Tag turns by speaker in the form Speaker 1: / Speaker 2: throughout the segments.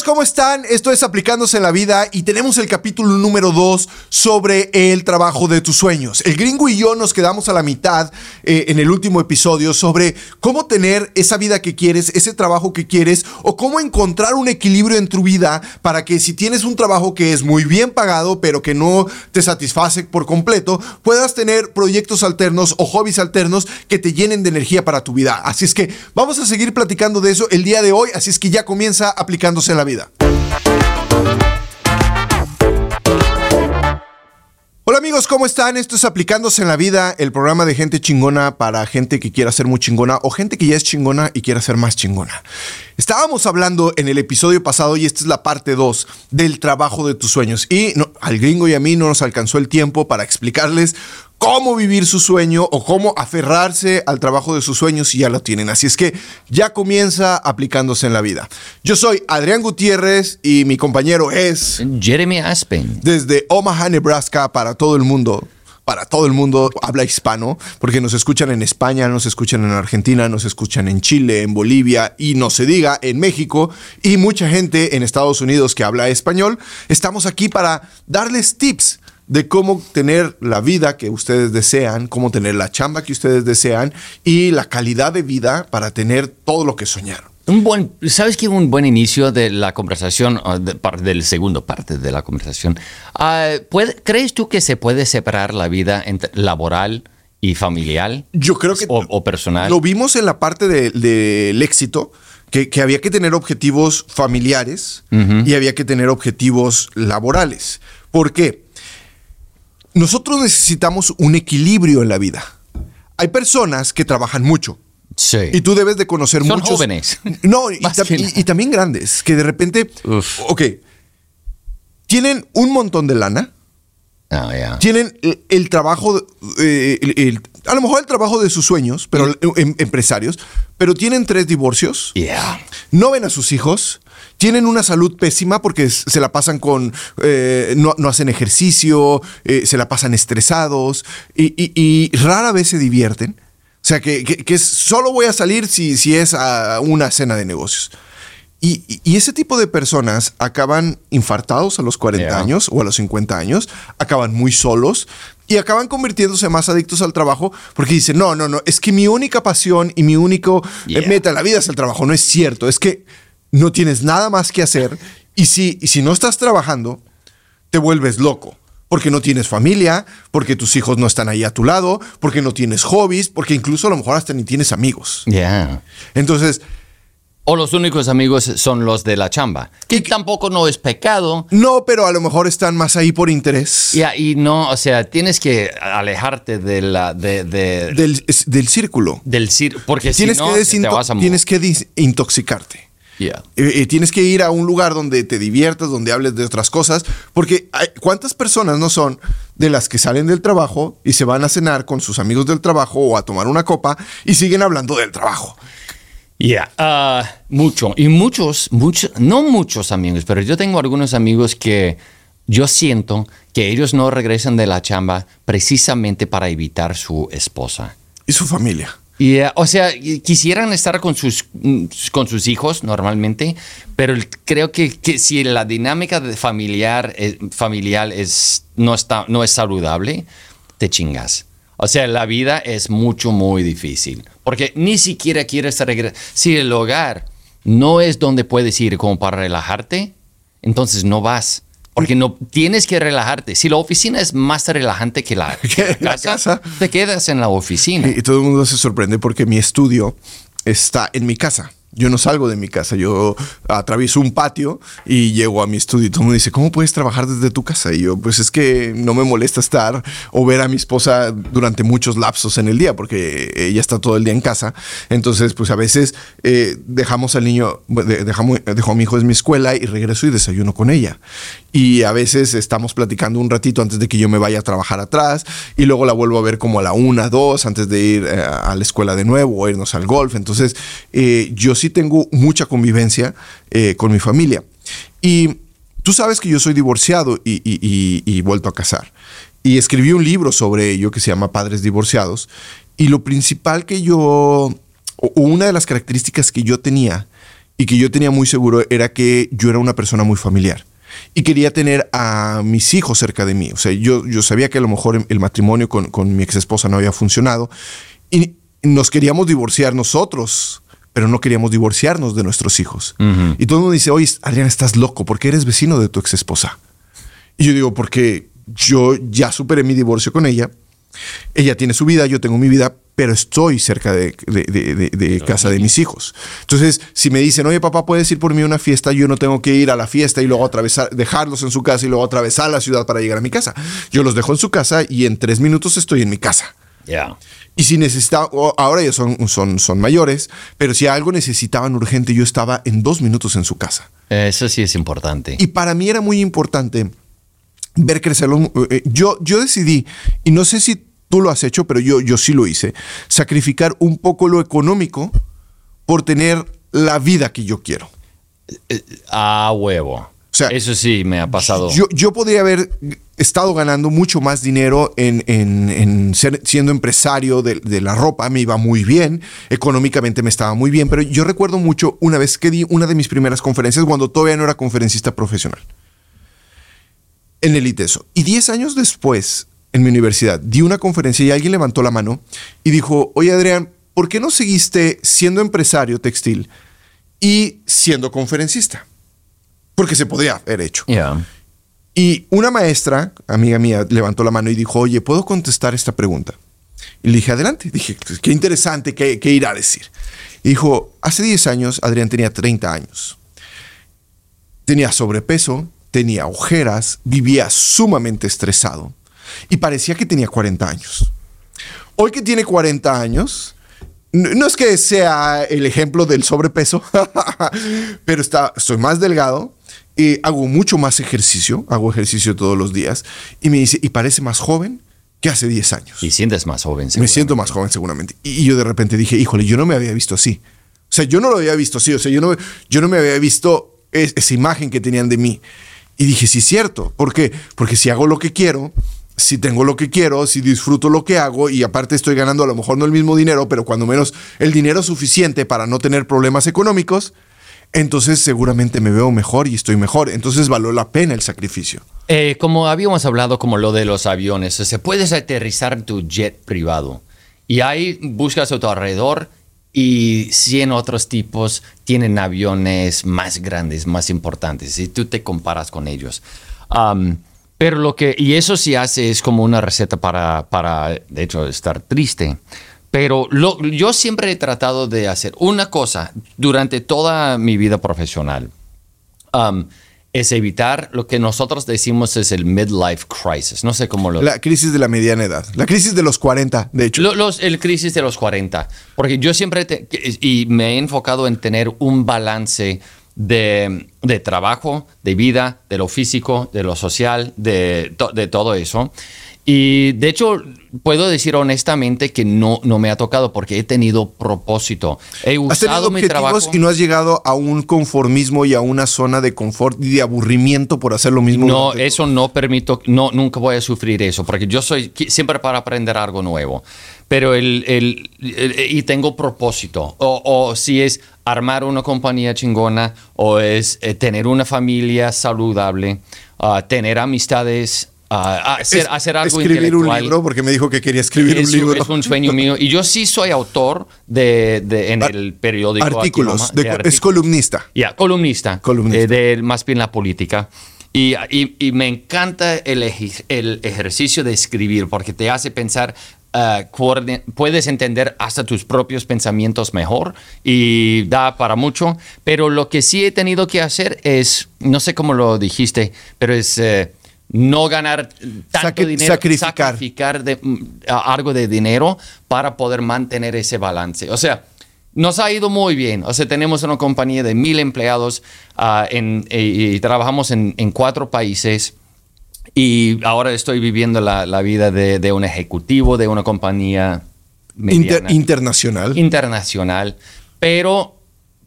Speaker 1: ¿cómo están? Esto es Aplicándose en la Vida y tenemos el capítulo número 2 sobre el trabajo de tus sueños. El gringo y yo nos quedamos a la mitad eh, en el último episodio sobre cómo tener esa vida que quieres, ese trabajo que quieres o cómo encontrar un equilibrio en tu vida para que si tienes un trabajo que es muy bien pagado pero que no te satisface por completo, puedas tener proyectos alternos o hobbies alternos que te llenen de energía para tu vida. Así es que vamos a seguir platicando de eso el día de hoy, así es que ya comienza aplicando en la vida. Hola amigos, ¿cómo están? Esto es Aplicándose en la Vida, el programa de gente chingona para gente que quiera ser muy chingona o gente que ya es chingona y quiera ser más chingona. Estábamos hablando en el episodio pasado, y esta es la parte 2, del trabajo de tus sueños. Y al gringo y a mí no nos alcanzó el tiempo para explicarles cómo vivir su sueño o cómo aferrarse al trabajo de sus sueños si ya lo tienen. Así es que ya comienza aplicándose en la vida. Yo soy Adrián Gutiérrez y mi compañero es
Speaker 2: Jeremy Aspen.
Speaker 1: Desde Omaha, Nebraska, para todo el mundo para todo el mundo habla hispano, porque nos escuchan en España, nos escuchan en Argentina, nos escuchan en Chile, en Bolivia y no se diga en México y mucha gente en Estados Unidos que habla español. Estamos aquí para darles tips de cómo tener la vida que ustedes desean, cómo tener la chamba que ustedes desean y la calidad de vida para tener todo lo que soñaron.
Speaker 2: Un buen, ¿Sabes que un buen inicio de la conversación, del segundo parte de la conversación? Ah, ¿Crees tú que se puede separar la vida entre laboral y familiar?
Speaker 1: Yo creo que.
Speaker 2: O, personal.
Speaker 1: Lo vimos en la parte del éxito, que, había que tener objetivos familiares y había que tener objetivos laborales. ¿Por qué? Nosotros necesitamos un equilibrio en la vida. Hay personas que trabajan mucho.
Speaker 2: Sí.
Speaker 1: Y tú debes de conocer
Speaker 2: Son
Speaker 1: muchos.
Speaker 2: jóvenes.
Speaker 1: No, y, también grandes, que de repente. Ok. Tienen un montón de lana.
Speaker 2: Oh,
Speaker 1: tienen el, trabajo. Eh, a lo mejor el trabajo de sus sueños, pero mm. em, empresarios. Pero tienen tres divorcios.
Speaker 2: Yeah.
Speaker 1: No ven a sus hijos tienen una salud pésima porque se la pasan con, eh, no, hacen ejercicio, eh, se la pasan estresados y, rara vez se divierten. O sea, que, solo voy a salir si, si es a una cena de negocios. Y, ese tipo de personas acaban infartados a los 40 años o a los 50 años, acaban muy solos y acaban convirtiéndose más adictos al trabajo porque dicen, no, no, no, es que mi única pasión y mi único eh, meta en la vida es el trabajo. No es cierto, es que no tienes nada más que hacer y si, si no estás trabajando, te vuelves loco. Porque no tienes familia, porque tus hijos no están ahí a tu lado, porque no tienes hobbies, porque incluso a lo mejor hasta ni tienes amigos.
Speaker 2: Ya.
Speaker 1: Entonces,
Speaker 2: o los únicos amigos son los de la chamba. Que tampoco no es pecado.
Speaker 1: No, pero a lo mejor están más ahí por interés.
Speaker 2: Ya, y no, o sea, tienes que alejarte de la, de,
Speaker 1: del, círculo.
Speaker 2: Del círculo. Porque tienes si no, que te vas a
Speaker 1: Tienes que intoxicarte. Y, tienes que ir a un lugar donde te diviertas, donde hables de otras cosas, porque ¿cuántas personas no son de las que salen del trabajo y se van a cenar con sus amigos del trabajo o a tomar una copa y siguen hablando del trabajo?
Speaker 2: Ya, ah, mucho. Y muchos, muchos, no muchos amigos, pero yo tengo algunos amigos que yo siento que ellos no regresan de la chamba precisamente para evitar su esposa.
Speaker 1: Y su familia.
Speaker 2: Eh, o sea, quisieran estar con sus, con sus hijos normalmente, pero creo que, si la dinámica familiar, eh, familiar es, no, está, no es saludable, te chingas. O sea, la vida es mucho, muy difícil. Porque ni siquiera quieres regresar. Si el hogar no es donde puedes ir como para relajarte, entonces no vas. Porque no tienes que relajarte. Si la oficina es más relajante que la, casa, te quedas en la oficina.
Speaker 1: y todo el mundo se sorprende porque mi estudio está en mi casa yo no salgo de mi casa, yo atravieso un patio y llego a mi estudio y todo el mundo dice, ¿cómo puedes trabajar desde tu casa? Y yo, pues es que no me molesta estar o ver a mi esposa durante muchos lapsos en el día, porque ella está todo el día en casa. Entonces, pues a veces eh, dejamos al niño, dejamos, dejo a mi hijo en mi escuela y regreso y desayuno con ella. Y a veces estamos platicando un ratito antes de que yo me vaya a trabajar atrás y luego la vuelvo a ver como a la una, dos, antes de ir eh, a la escuela de nuevo o irnos al golf. Entonces, eh, yo sí tengo mucha convivencia eh, con mi familia. Y tú sabes que yo soy divorciado y, vuelto a casar. Y escribí un libro sobre ello que se llama Padres Divorciados. Y lo principal que yo, o una de las características que yo tenía, y que yo tenía muy seguro era que yo era una persona muy familiar y quería tener a mis hijos cerca de mí. O sea, yo, yo sabía que a lo mejor el matrimonio con, con mi ex esposa no había funcionado y nos queríamos divorciar nosotros, pero no queríamos divorciarnos de nuestros hijos. Y todo el mundo dice, oye, Adrián, estás loco, ¿por qué eres vecino de tu ex esposa? Y yo digo, porque yo ya superé mi divorcio con ella, ella tiene su vida, yo tengo mi vida, pero estoy cerca de, casa de mis hijos. Entonces, si me dicen, oye, papá, puedes ir por mí a una fiesta, yo no tengo que ir a la fiesta y luego atravesar, dejarlos en su casa y luego atravesar la ciudad para llegar a mi casa. Yo los dejo en su casa y en tres minutos estoy en mi casa.
Speaker 2: Ya.
Speaker 1: Y si necesitaba, ahora ya son, son, son mayores, pero si algo necesitaban urgente, yo estaba en dos minutos en su casa.
Speaker 2: Eso sí es importante.
Speaker 1: Y para mí era muy importante ver crecerlo. Eh, yo, yo decidí, y no sé si tú lo has hecho, pero yo, yo sí lo hice, sacrificar un poco lo económico por tener la vida que yo quiero.
Speaker 2: A huevo. O sea, Eso sí me ha pasado.
Speaker 1: Yo, yo podría haber estado ganando mucho más dinero en, en, ser, siendo empresario de, de, la ropa, me iba muy bien, económicamente me estaba muy bien, pero yo recuerdo mucho una vez que di una de mis primeras conferencias cuando todavía no era conferencista profesional en el ITESO. Y 10 años después, en mi universidad, di una conferencia y alguien levantó la mano y dijo, oye Adrián, ¿por qué no seguiste siendo empresario textil y siendo conferencista? Porque se podía haber hecho. Y una maestra, amiga mía, levantó la mano y dijo, oye, ¿puedo contestar esta pregunta? Y le dije, adelante. Dije, qué interesante, qué, qué irá a decir. Y dijo, hace 10 años Adrián tenía 30 años. Tenía sobrepeso, tenía ojeras, vivía sumamente estresado y parecía que tenía 40 años. Hoy que tiene 40 años, no es que sea el ejemplo del sobrepeso, pero está, estoy más delgado, y hago mucho más ejercicio, hago ejercicio todos los días, y me dice, y parece más joven que hace 10 años.
Speaker 2: Y sientes más joven,
Speaker 1: Me siento más joven, seguramente. Y yo de repente dije, híjole, yo no me había visto así. O sea, yo no lo había visto así, o sea, yo no, yo no me había visto esa imagen que tenían de mí. Y dije, sí, cierto. ¿Por qué? Porque si hago lo que quiero, si tengo lo que quiero, si disfruto lo que hago y aparte estoy ganando a lo mejor no el mismo dinero, pero cuando menos el dinero suficiente para no tener problemas económicos, entonces seguramente me veo mejor y estoy mejor. Entonces valió la pena el sacrificio.
Speaker 2: Eh, como habíamos hablado como lo de los aviones, se puedes aterrizar en tu jet privado y ahí buscas a tu alrededor y 100 otros tipos tienen aviones más grandes, más importantes, y tú te comparas con ellos. pero lo que, y eso sí hace es como una receta para, para de hecho, estar triste. Pero lo, yo siempre he tratado de hacer una cosa durante toda mi vida profesional es evitar lo que nosotros decimos es el midlife crisis. No sé cómo lo...
Speaker 1: La crisis de la mediana edad. La crisis de los 40, de hecho.
Speaker 2: Los, el crisis de los 40. Porque yo siempre... y me he enfocado en tener un balance de, de, trabajo, de vida, de lo físico, de lo social, de, de todo eso. Y de hecho, puedo decir honestamente que no, no me ha tocado porque he tenido propósito. He usado mi trabajo.
Speaker 1: y no has llegado a un conformismo y a una zona de confort y de aburrimiento por hacer lo mismo.
Speaker 2: No, eso no permito, no, nunca voy a sufrir eso porque yo soy siempre para aprender algo nuevo. Pero el, el, y tengo propósito. O, o, si es armar una compañía chingona o es eh, tener una familia saludable, uh, tener amistades hacer, hacer, algo
Speaker 1: escribir un libro porque me dijo que quería escribir un libro.
Speaker 2: es un sueño mío. Y yo sí soy autor de, de en el periódico
Speaker 1: artículos, es columnista.
Speaker 2: Ya columnista, columnista. De, más bien la política. Y, y, y me encanta el, el, ejercicio de escribir porque te hace pensar Uh, puedes entender hasta tus propios pensamientos mejor y da para mucho, pero lo que sí he tenido que hacer es, no sé cómo lo dijiste, pero es uh, no ganar tanto dinero, sacrificar, de, mm, algo de dinero para poder mantener ese balance. O sea, nos ha ido muy bien. O sea, tenemos una compañía de mil empleados ah, y, trabajamos en, cuatro países. Y ahora estoy viviendo la, vida de, un ejecutivo de una compañía
Speaker 1: internacional.
Speaker 2: Internacional. Pero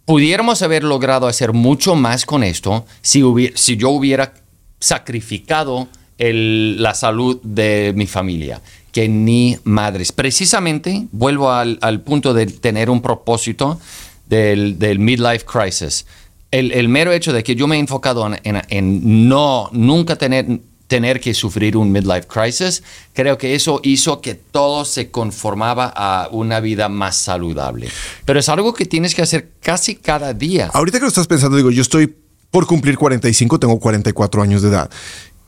Speaker 2: pudiéramos haber logrado hacer mucho más con esto si, si yo hubiera sacrificado la salud de mi familia que ni madres. Precisamente, vuelvo al, punto de tener un propósito, del, midlife crisis. El, el mero hecho de que yo me he enfocado en, en- en no, nunca tener, tener que sufrir un midlife crisis, creo que eso hizo que todo se conformaba a una vida más saludable. Pero es algo que tienes que hacer casi cada día.
Speaker 1: Ahorita que lo estás pensando, digo, yo estoy por cumplir 45, tengo 44 años de edad.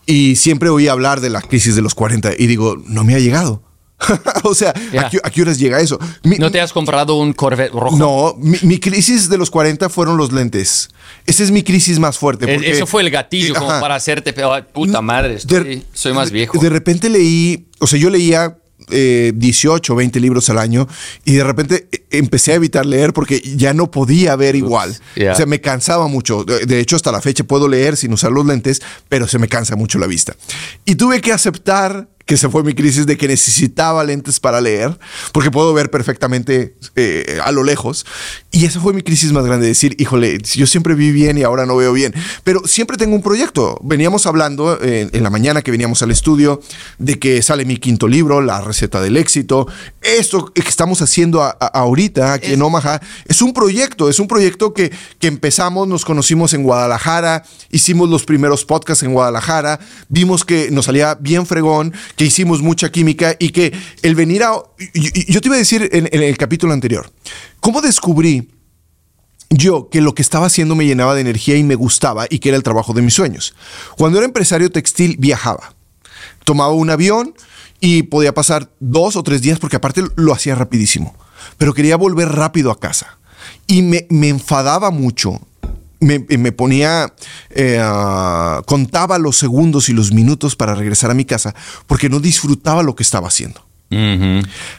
Speaker 1: Y siempre oí hablar de la crisis de los 40 y digo, no me ha llegado. o sea,
Speaker 2: Ya.
Speaker 1: ¿a, qué, a qué horas llega eso? Mi-
Speaker 2: ¿No te has comprado un Corvette rojo?
Speaker 1: no, mi, mi crisis de los 40 fueron los lentes. Esa es mi crisis más fuerte.
Speaker 2: Es-
Speaker 1: porque-
Speaker 2: Eso fue el gatillo como
Speaker 1: Ajá.
Speaker 2: para hacerte, ay, puta madre, estoy- soy más viejo.
Speaker 1: De repente leí, o sea, yo leía eh, 18, 20 libros al año y de repente eh, empecé a evitar leer porque ya no podía ver igual. O sea, me cansaba mucho. De hecho, hasta la fecha puedo leer sin usar los lentes, pero se me cansa mucho la vista. Y tuve que aceptar que se fue mi crisis de que necesitaba lentes para leer, porque puedo ver perfectamente eh, a lo lejos. Y esa fue mi crisis más grande, decir, híjole, yo siempre vi bien y ahora no veo bien. Pero siempre tengo un proyecto. Veníamos hablando eh, en la mañana que veníamos al estudio de que sale mi quinto libro, La receta del éxito. Esto que estamos haciendo a- a- ahorita aquí en Omaha es un proyecto, es un proyecto que, que empezamos, nos conocimos en Guadalajara, hicimos los primeros podcasts en Guadalajara, vimos que nos salía bien fregón, que hicimos mucha química y que el venir a... Yo te iba a decir en, en el capítulo anterior, ¿cómo descubrí yo que lo que estaba haciendo me llenaba de energía y me gustaba y que era el trabajo de mis sueños? Cuando era empresario textil viajaba, tomaba un avión y podía pasar dos o tres días porque aparte lo hacía rapidísimo, pero quería volver rápido a casa y me, me enfadaba mucho. Me, me ponía, eh, ah, contaba los segundos y los minutos para regresar a mi casa porque no disfrutaba lo que estaba haciendo.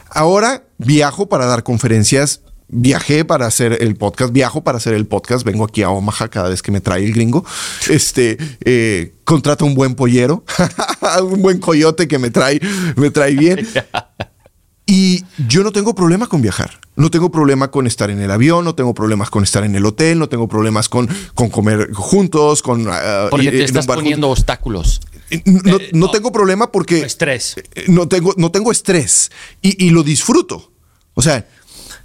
Speaker 1: Ahora viajo para dar conferencias. Viajé para hacer el podcast, viajo para hacer el podcast, vengo aquí a Omaha cada vez que me trae el gringo. Este, eh, contrata un buen pollero, un buen coyote que me trae, me trae bien. Y yo no tengo problema con viajar. No tengo problema con estar en el avión, no tengo problemas con estar en el hotel, no tengo problemas con, con comer juntos, con... ah,
Speaker 2: Porque te estás poniendo obstáculos.
Speaker 1: No,
Speaker 2: eh,
Speaker 1: no
Speaker 2: no.
Speaker 1: tengo problema porque...
Speaker 2: Estrés.
Speaker 1: Eh, no tengo, no tengo estrés y, y lo disfruto. O sea,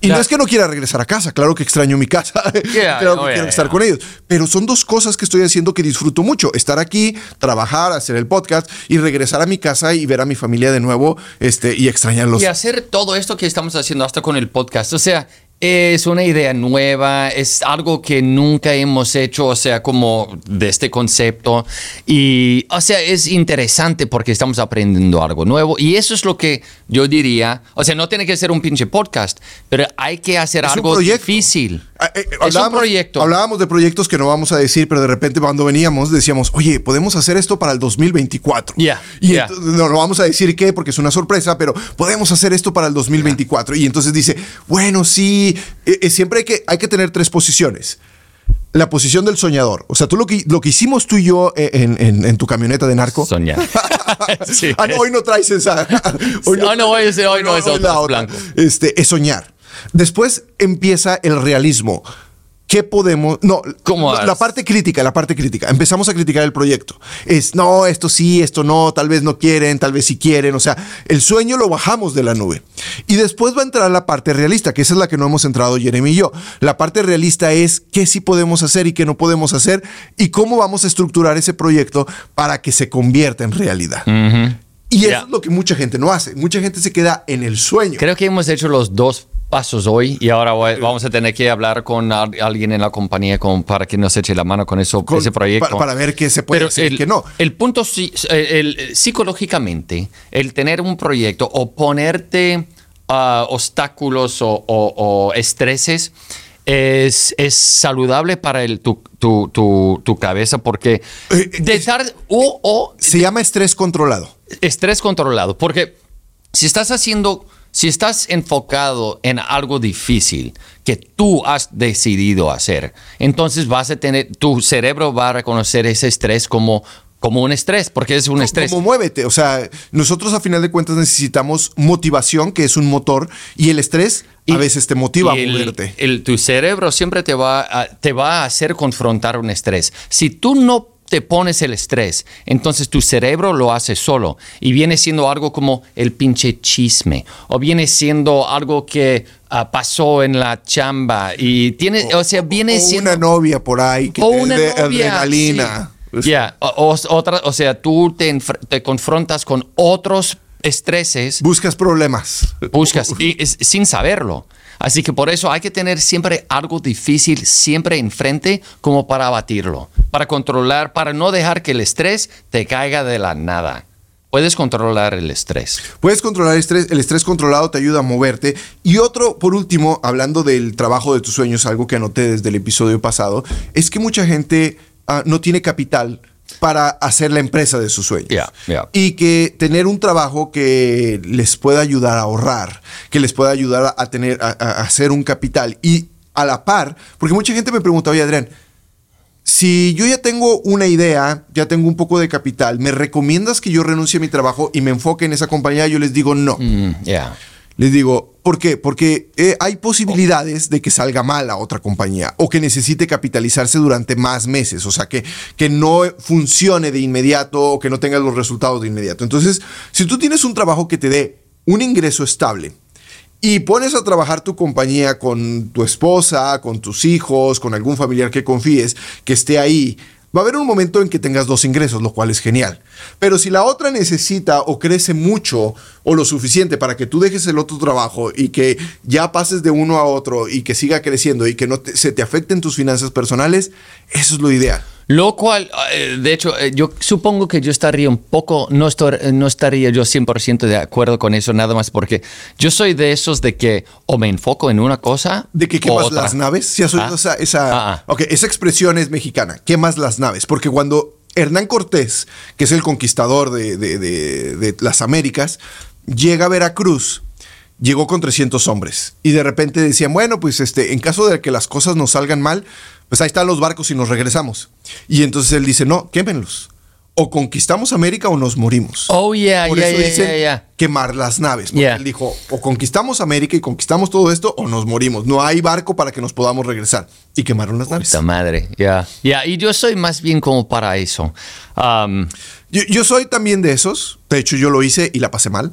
Speaker 1: y no es que no quiera regresar a casa, claro que extraño mi casa,
Speaker 2: Yeah,
Speaker 1: claro que
Speaker 2: yeah,
Speaker 1: quiero estar con ellos, pero son dos cosas que estoy haciendo que disfruto mucho, estar aquí, trabajar, hacer el podcast y regresar a mi casa y ver a mi familia de nuevo este, y extrañarlos.
Speaker 2: Y hacer todo esto que estamos haciendo hasta con el podcast. O sea, es una idea nueva, es algo que nunca hemos hecho, o sea, como de este concepto. Y, o sea, es interesante porque estamos aprendiendo algo nuevo. Y eso es lo que yo diría. O sea, no tiene que ser un pinche podcast, pero hay que hacer
Speaker 1: Es
Speaker 2: algo difícil.
Speaker 1: Ah, eh,
Speaker 2: es un
Speaker 1: hablábamos-
Speaker 2: proyecto.
Speaker 1: Hablábamos de proyectos que no vamos a decir, pero de repente cuando veníamos decíamos, oye, podemos hacer esto para el 2024.
Speaker 2: Ya,
Speaker 1: Y
Speaker 2: ya.
Speaker 1: entonces, no lo vamos a decir qué, porque es una sorpresa, pero podemos hacer esto para el 2024. Y entonces dice, bueno, sí, eh, eh, siempre hay que, hay que tener tres posiciones. La posición del soñador. O sea, tú lo que, lo que hicimos tú y yo eh, en, en- en tu camioneta de narco.
Speaker 2: Soñar. Sí.
Speaker 1: Ah, no, hoy no traes esa.
Speaker 2: Ah, no, hoy es- hoy no es otra. blanco.
Speaker 1: Este, es soñar. Después empieza el realismo. ¿Qué podemos.? No,
Speaker 2: ¿Cómo
Speaker 1: la, la parte crítica, la parte crítica. Empezamos a criticar el proyecto. Es no, esto sí, esto no, tal vez no quieren, tal vez sí quieren. O sea, el sueño lo bajamos de la nube. Y después va a entrar la parte realista, que esa es la que no hemos entrado Jeremy y yo. La parte realista es qué sí podemos hacer y qué no podemos hacer y cómo vamos a estructurar ese proyecto para que se convierta en realidad. Y eso
Speaker 2: Ya.
Speaker 1: es lo que mucha gente no hace. Mucha gente se queda en el sueño.
Speaker 2: Creo que hemos hecho los dos pasos hoy y ahora voy- vamos a tener que hablar con al- alguien en la compañía con- para que nos eche la mano con eso,
Speaker 1: Con-
Speaker 2: ese proyecto.
Speaker 1: pa- para ver qué se puede
Speaker 2: Pero
Speaker 1: hacer y
Speaker 2: el,
Speaker 1: qué no.
Speaker 2: El punto el- el- psicológicamente, el tener un proyecto o ponerte ah, obstáculos o, o- o estreses es, es saludable para el, tu, tu- tu- tu cabeza porque
Speaker 1: Eh,
Speaker 2: de
Speaker 1: es-
Speaker 2: dar o, o
Speaker 1: Se llama estrés controlado.
Speaker 2: estrés controlado, porque si estás haciendo, si estás enfocado en algo difícil que tú has decidido hacer, entonces vas a tener, tu cerebro va a reconocer ese estrés como, como un estrés, porque es un estrés.
Speaker 1: Como muévete. O sea, nosotros a final de cuentas necesitamos motivación, que es un motor, y el estrés a veces te motiva a moverte.
Speaker 2: el- tu cerebro siempre te va, a, te va a hacer confrontar un estrés. Si tú no te pones el estrés, entonces tu cerebro lo hace solo y viene siendo algo como el pinche chisme o viene siendo algo que ah, pasó en la chamba y tiene, o, sea, viene
Speaker 1: o
Speaker 2: siendo
Speaker 1: una novia por ahí que
Speaker 2: o
Speaker 1: te
Speaker 2: una novia,
Speaker 1: adrenalina.
Speaker 2: sí. Ya, o, o- otra, o sea, tú te, confrontas con otros estreses
Speaker 1: Buscas problemas.
Speaker 2: buscas y es- sin saberlo. Así que por eso hay que tener siempre algo difícil siempre enfrente como para abatirlo, para controlar, para no dejar que el estrés te caiga de la nada. Puedes controlar el estrés.
Speaker 1: Puedes controlar el estrés, el estrés controlado te ayuda a moverte. Y otro, por último, hablando del trabajo de tus sueños, algo que anoté desde el episodio pasado, es que mucha gente ah, no tiene capital para hacer la empresa de sus sueños.
Speaker 2: Yeah, yeah.
Speaker 1: Y que tener un trabajo que les pueda ayudar a ahorrar, que les pueda ayudar a, a tener, a, a hacer un capital. Y a la par, porque mucha gente me pregunta, oye Adrián, si yo ya tengo una idea, ya tengo un poco de capital, ¿me recomiendas que yo renuncie a mi trabajo y me enfoque en esa compañía? Yo les digo no.
Speaker 2: Mm, yeah.
Speaker 1: Les digo, ¿por qué? Porque eh, hay posibilidades de que salga mal a otra compañía o que necesite capitalizarse durante más meses, o sea, que, que no funcione de inmediato o que no tenga los resultados de inmediato. Entonces, si tú tienes un trabajo que te dé un ingreso estable, y pones a trabajar tu compañía con tu esposa, con tus hijos, con algún familiar que confíes, que esté ahí, va a haber un momento en que tengas dos ingresos, lo cual es genial. Pero si la otra necesita o crece mucho o lo suficiente para que tú dejes el otro trabajo y que ya pases de uno a otro y que siga creciendo y que no te- se te afecten tus finanzas personales, eso es lo ideal.
Speaker 2: Lo cual, eh, de hecho, eh, yo supongo que yo estaría un poco, no, estor- eh, no estaría yo 100% de acuerdo con eso, nada más porque yo soy de esos de que o me enfoco en una cosa.
Speaker 1: ¿De que
Speaker 2: o
Speaker 1: quemas
Speaker 2: otra.
Speaker 1: las naves? ¿Sí has oído
Speaker 2: Ah.
Speaker 1: esa, esa,
Speaker 2: Ah, ah.
Speaker 1: esa expresión es mexicana, quemas las naves. Porque cuando Hernán Cortés, que es el conquistador de, de- de- de las Américas, llega a Veracruz, llegó con 300 hombres. Y de repente decían, bueno, pues este, en caso de que las cosas nos salgan mal, pues ahí están los barcos y nos regresamos. Y entonces él dice, no, quémenlos. O conquistamos América o nos morimos.
Speaker 2: Oh, yeah,
Speaker 1: Por
Speaker 2: yeah,
Speaker 1: eso
Speaker 2: yeah,
Speaker 1: dicen
Speaker 2: yeah,
Speaker 1: quemar las naves. Porque él dijo, o conquistamos América y conquistamos todo esto, o nos morimos. No hay barco para que nos podamos regresar. Y quemaron las naves.
Speaker 2: Puta madre, ya. Ya, y yo soy más bien como para eso. Um,
Speaker 1: Yo, yo soy también de esos. De hecho, yo lo hice y la pasé mal.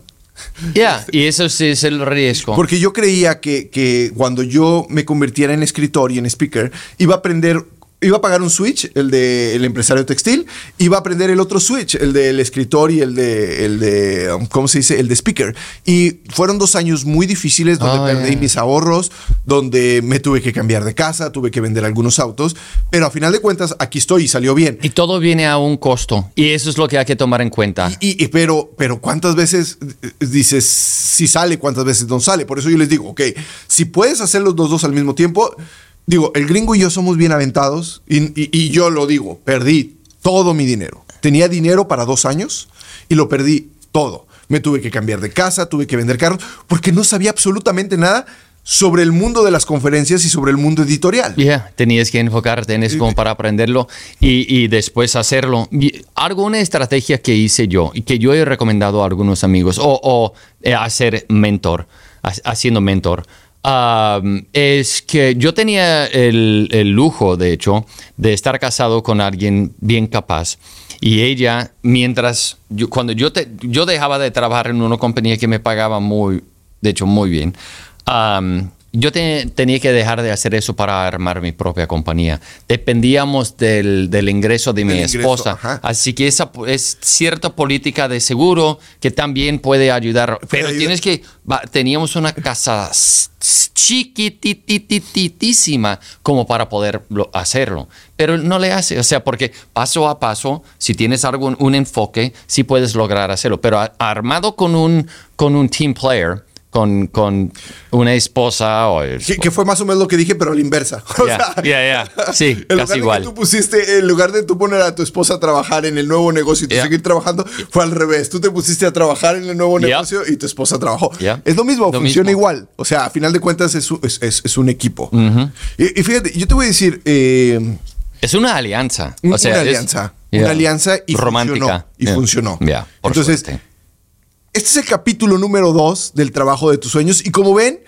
Speaker 2: Ya, y eso sí es el riesgo.
Speaker 1: Porque yo creía que, que cuando yo me convirtiera en escritor y en speaker, iba a aprender, iba a pagar un switch, el del empresario textil, iba a aprender el otro switch, el del escritor y el de, el de, um, ¿cómo se dice? El de speaker. Y fueron dos años muy difíciles donde
Speaker 2: Oh,
Speaker 1: perdí
Speaker 2: yeah.
Speaker 1: mis ahorros, donde me tuve que cambiar de casa, tuve que vender algunos autos, pero a final de cuentas aquí estoy y salió bien.
Speaker 2: Y todo viene a un costo. Y eso es lo que hay que tomar en cuenta.
Speaker 1: Y, y- pero, pero ¿cuántas veces eh, dices si sale, cuántas veces no sale? Por eso yo les digo, ok, si puedes hacer los dos, dos al mismo tiempo, digo, el gringo y yo somos bien aventados y, y- y yo lo digo, perdí todo mi dinero. Tenía dinero para dos años y lo perdí todo. Me tuve que cambiar de casa, tuve que vender carros, porque no sabía absolutamente nada sobre el mundo de las conferencias y sobre el mundo editorial.
Speaker 2: Ya, tenías que enfocarte en eso como para aprenderlo y, y después hacerlo. Alguna estrategia que hice yo y que yo he recomendado a algunos amigos o, o, eh, hacer mentor, ha- haciendo mentor, um, es que yo tenía el, el lujo, de hecho, de estar casado con alguien bien capaz. Y ella, mientras, yo, cuando yo, te- yo dejaba de trabajar en una compañía que me pagaba muy, de hecho, muy bien, yo te- tenía que dejar de hacer eso para armar mi propia compañía. Dependíamos del, del ingreso de mi
Speaker 1: ingreso,
Speaker 2: esposa.
Speaker 1: ajá.
Speaker 2: Así que esa es cierta política de seguro que también puede ayudar. Pero
Speaker 1: ayuda.
Speaker 2: tienes que, va, teníamos una casa chiquitititísima como para poder lo- hacerlo. Pero no le hace, o sea, porque paso a paso, si tienes algún un enfoque, sí puedes lograr hacerlo. Pero a- armado con un, con un team player, con, con una esposa o el-
Speaker 1: Que, que fue más o menos lo que dije, pero a la inversa.
Speaker 2: Ya, ya, ya. Sí,
Speaker 1: en lugar
Speaker 2: casi
Speaker 1: de
Speaker 2: igual.
Speaker 1: Que tú pusiste, en lugar de tú poner a tu esposa a trabajar en el nuevo negocio y tú seguir trabajando, fue al revés. Tú te pusiste a trabajar en el nuevo negocio y tu esposa trabajó. Es lo mismo,
Speaker 2: Lo
Speaker 1: funciona
Speaker 2: mismo.
Speaker 1: igual. O sea, a final de cuentas es, un- es, es- es un equipo. y, y fíjate, yo te voy a decir, eh,
Speaker 2: Es una alianza. o sea,
Speaker 1: una alianza. Una alianza y
Speaker 2: romántica.
Speaker 1: funcionó. Y funcionó. Entonces,
Speaker 2: suerte.
Speaker 1: Este es el capítulo número dos del trabajo de tus sueños. Y como ven,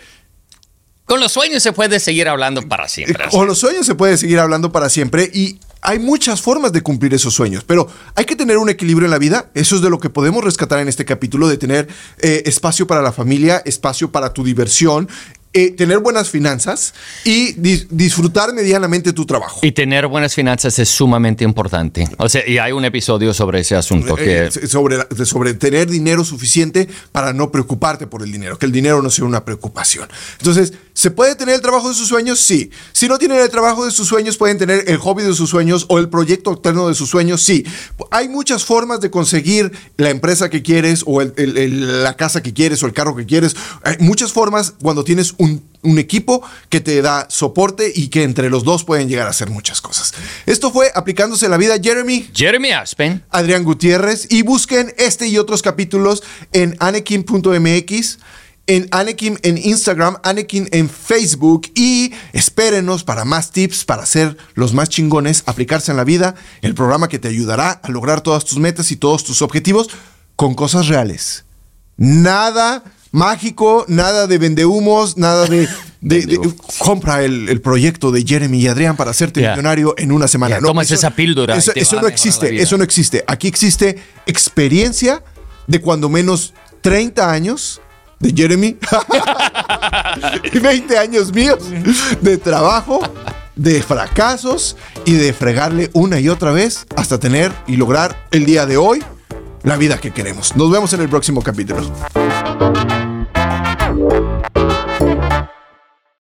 Speaker 2: Con los sueños se puede seguir hablando para siempre.
Speaker 1: Con los sueños se puede seguir hablando para siempre y hay muchas formas de cumplir esos sueños, pero hay que tener un equilibrio en la vida. Eso es de lo que podemos rescatar en este capítulo, de tener eh, espacio para la familia, espacio para tu diversión eh, tener buenas finanzas y disfrutar medianamente tu trabajo.
Speaker 2: Y tener buenas finanzas es sumamente importante. O sea, y hay un episodio sobre ese asunto. Que...
Speaker 1: Eh, sobre, sobre tener dinero suficiente para no preocuparte por el dinero, que el dinero no sea una preocupación. Entonces, ¿se puede tener el trabajo de sus sueños? Sí. Si no tienen el trabajo de sus sueños, pueden tener el hobby de sus sueños o el proyecto alterno de sus sueños. Sí. Hay muchas formas de conseguir la empresa que quieres o la casa que quieres o el carro que quieres. Hay muchas formas cuando tienes un, equipo que te da soporte y que entre los dos pueden llegar a hacer muchas cosas. Esto fue Aplicándose la Vida, Jeremy.
Speaker 2: Jeremy Aspen.
Speaker 1: Adrián Gutiérrez. Y busquen este y otros capítulos en anekin.mx en Anakin en Instagram, Anakin en Facebook y espérenos para más tips para ser los más chingones, aplicarse en la vida, el programa que te ayudará a lograr todas tus metas y todos tus objetivos con cosas reales. Nada mágico, nada de vendehumos, nada de... compra el, proyecto de Jeremy y Adrián para hacerte millonario en una semana.
Speaker 2: no, tomas esa píldora.
Speaker 1: Eso, no existe, eso no existe. Aquí existe experiencia de cuando menos 30 años de Jeremy y 20 años míos de trabajo, de fracasos y de fregarle una y otra vez hasta tener y lograr el día de hoy la vida que queremos. Nos vemos en el próximo capítulo.